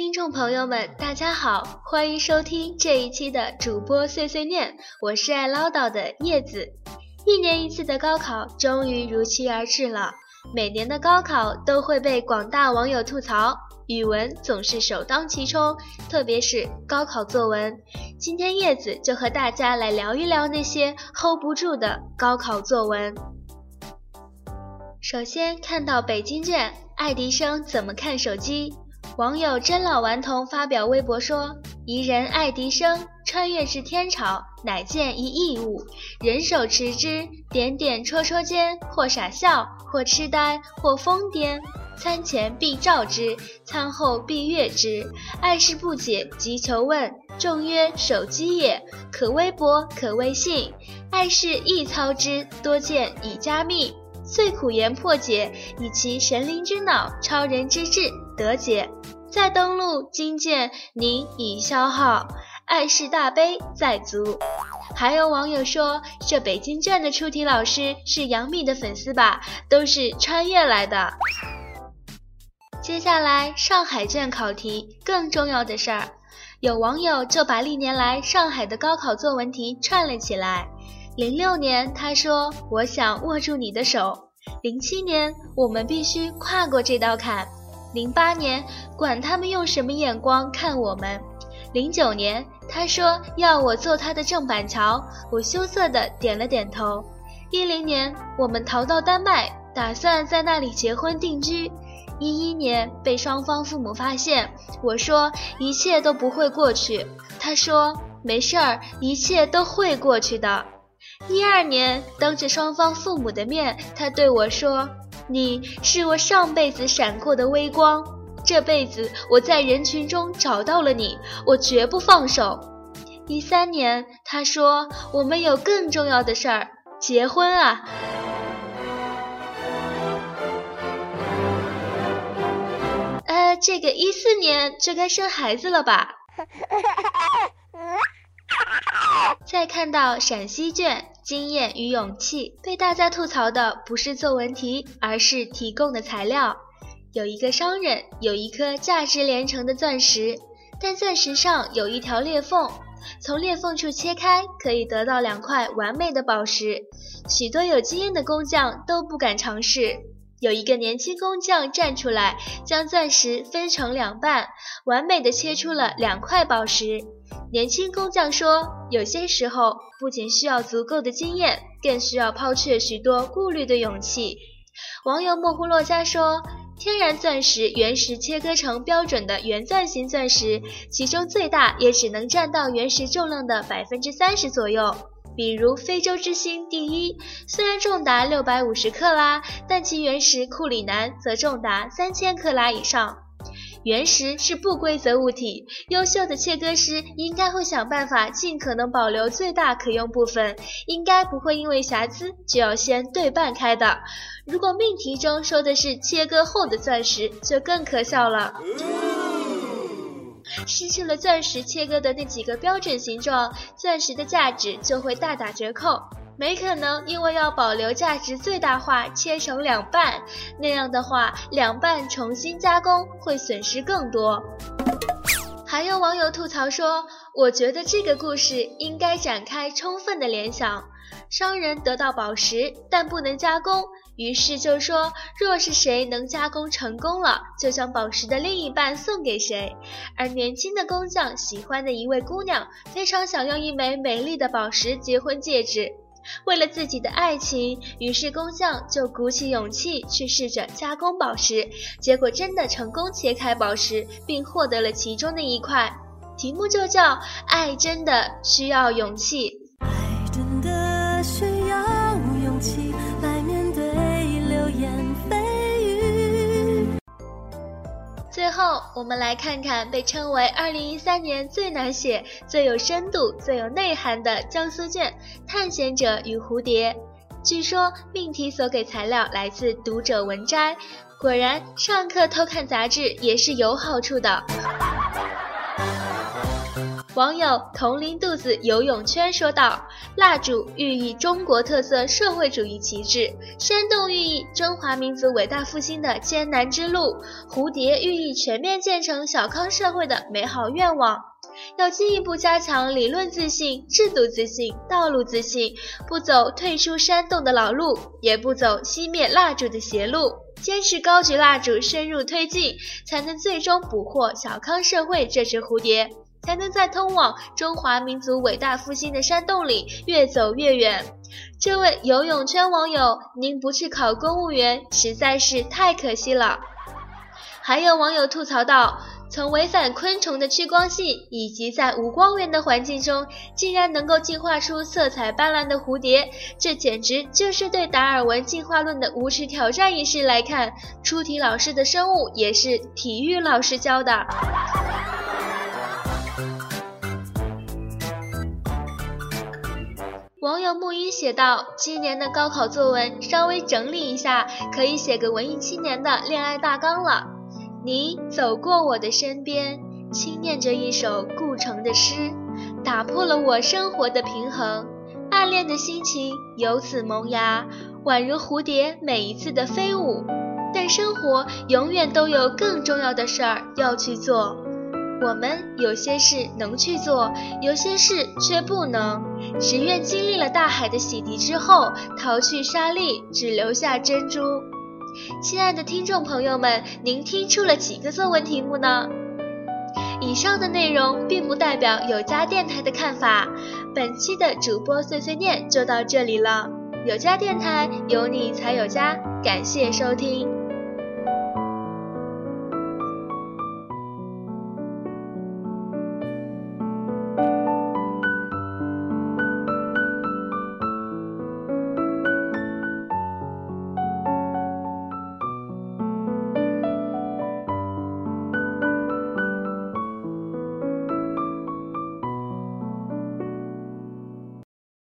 听众朋友们，大家好，欢迎收听这一期的主播碎碎念，我是爱唠叨的叶子。一年一次的高考终于如期而至了，每年的高考都会被广大网友吐槽，语文总是首当其冲，特别是高考作文。今天叶子就和大家来聊一聊那些 hold 不住的高考作文。首先看到北京卷，爱迪生怎么看手机？网友真老顽童发表微博说：“宜人爱迪生穿越至天朝，乃见一异物，人手持之，点点戳戳间，或傻笑，或痴呆，或疯癫。餐前必照之，餐后必阅之。爱事不解，即求问。众曰：手机也，可微博，可微信。爱事易操之，多见已加密。遂苦言破解，以其神灵之脑，超人之智。”得解，再登录，今见您已消耗，爱是大悲在足。还有网友说，这北京卷的出题老师是杨幂的粉丝吧？都是穿越来的。接下来上海卷考题，更重要的事儿，有网友就把历年来上海的高考作文题串了起来。零六年，他说：“我想握住你的手。”零七年，我们必须跨过这道坎。零八年，管他们用什么眼光看我们。零九年，他说要我做他的郑板桥，我羞涩的点了点头。一零年，我们逃到丹麦，打算在那里结婚定居。一一年，被双方父母发现，我说一切都不会过去，他说没事儿，一切都会过去的。一二年，当着双方父母的面，他对我说。你是我上辈子闪过的微光，这辈子我在人群中找到了你，我绝不放手。一三年，他说我们有更重要的事儿，结婚啊。呃，这个一四年就该生孩子了吧？再看到陕西卷。经验与勇气被大家吐槽的不是作文题，而是提供的材料。有一个商人有一颗价值连城的钻石，但钻石上有一条裂缝，从裂缝处切开可以得到两块完美的宝石。许多有经验的工匠都不敢尝试。有一个年轻工匠站出来，将钻石分成两半，完美的切出了两块宝石。年轻工匠说：“有些时候，不仅需要足够的经验，更需要抛却许多顾虑的勇气。”网友莫呼洛加说：“天然钻石原石切割成标准的圆钻形钻石，其中最大也只能占到原石重量的百分之三十左右。比如非洲之星第一，虽然重达六百五十克拉，但其原石库里南则重达三千克拉以上。”原石是不规则物体，优秀的切割师应该会想办法尽可能保留最大可用部分，应该不会因为瑕疵就要先对半开的。如果命题中说的是切割后的钻石，就更可笑了。失去了钻石切割的那几个标准形状，钻石的价值就会大打折扣。没可能，因为要保留价值最大化，切成两半，那样的话，两半重新加工会损失更多。还有网友吐槽说：“我觉得这个故事应该展开充分的联想。商人得到宝石，但不能加工，于是就说，若是谁能加工成功了，就将宝石的另一半送给谁。而年轻的工匠喜欢的一位姑娘，非常想要一枚美丽的宝石结婚戒指。”为了自己的爱情，于是工匠就鼓起勇气去试着加工宝石，结果真的成功切开宝石，并获得了其中的一块。题目就叫《爱真的需要勇气》。爱真的需要勇气来最后，我们来看看被称为2013年最难写、最有深度、最有内涵的江苏卷《探险者与蝴蝶》。据说命题所给材料来自读者文摘，果然上课偷看杂志也是有好处的。网友铜铃肚子游泳圈说道：“蜡烛寓意中国特色社会主义旗帜，山洞寓意中华民族伟大复兴的艰难之路，蝴蝶寓意全面建成小康社会的美好愿望。要进一步加强理论自信、制度自信、道路自信，不走退出山洞的老路，也不走熄灭蜡烛的邪路，坚持高举蜡烛深入推进，才能最终捕获小康社会这只蝴蝶。”才能在通往中华民族伟大复兴的山洞里越走越远。这位游泳圈网友，您不去考公务员实在是太可惜了。还有网友吐槽道：“从违反昆虫的趋光性，以及在无光源的环境中，竟然能够进化出色彩斑斓的蝴蝶，这简直就是对达尔文进化论的无耻挑战！”一事来看，出题老师的生物也是体育老师教的。网友木一写道：“今年的高考作文稍微整理一下，可以写个文艺青年的恋爱大纲了。你走过我的身边，轻念着一首顾城的诗，打破了我生活的平衡，暗恋的心情由此萌芽，宛如蝴蝶每一次的飞舞。但生活永远都有更重要的事儿要去做。”我们有些事能去做，有些事却不能。只愿经历了大海的洗涤之后，淘去沙粒，只留下珍珠。亲爱的听众朋友们，您听出了几个作文题目呢？以上的内容并不代表有家电台的看法。本期的主播碎碎念就到这里了。有家电台，有你才有家。感谢收听。